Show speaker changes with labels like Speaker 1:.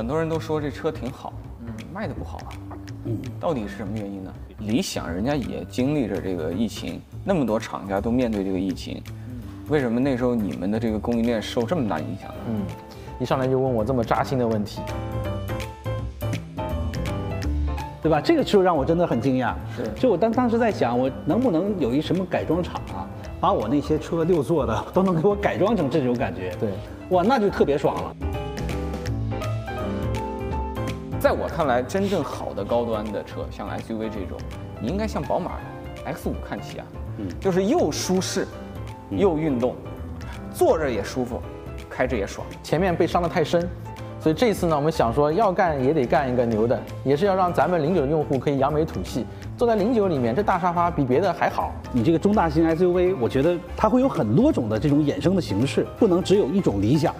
Speaker 1: 很多人都说这车挺好，嗯，卖的不好啊，嗯，到底是什么原因呢？理想人家也经历着这个疫情，那么多厂家都面对这个疫情，为什么那时候你们的这个供应链受这么大影响呢？嗯，
Speaker 2: 一上来就问我这么扎心的问题，
Speaker 3: 对吧？这个就让我真的很惊讶。
Speaker 1: 是
Speaker 3: 就我当当时在想，我能不能有一什么改装厂啊，把我那些车六座的 都能给我改装成这种感觉？
Speaker 2: 对，
Speaker 3: 哇，那就特别爽了。
Speaker 1: 在我看来，真正好的高端的车，像 SUV 这种，你应该像宝马 X5 看齐啊，嗯，就是又舒适，又运动，坐着也舒服，开着也爽。
Speaker 2: 前面被伤得太深，所以这次呢，我们想说要干也得干一个牛的，也是要让咱们零九的用户可以扬眉吐气。坐在零九里面，这大沙发比别的还好。
Speaker 3: 你这个中大型 SUV，我觉得它会有很多种的这种衍生的形式，不能只有一种理想。